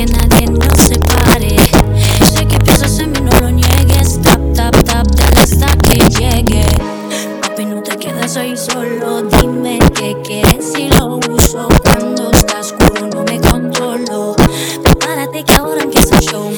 que nadie nos separe. Sé que piensas en mí, no lo niegues. Tap, tap, tap, tap hasta que llegue. Papi, no te quedes ahí solo. Dime qué quieres y lo uso. Cuando estás oscuro, no me controlo. Prepárate que ahora empieza el show.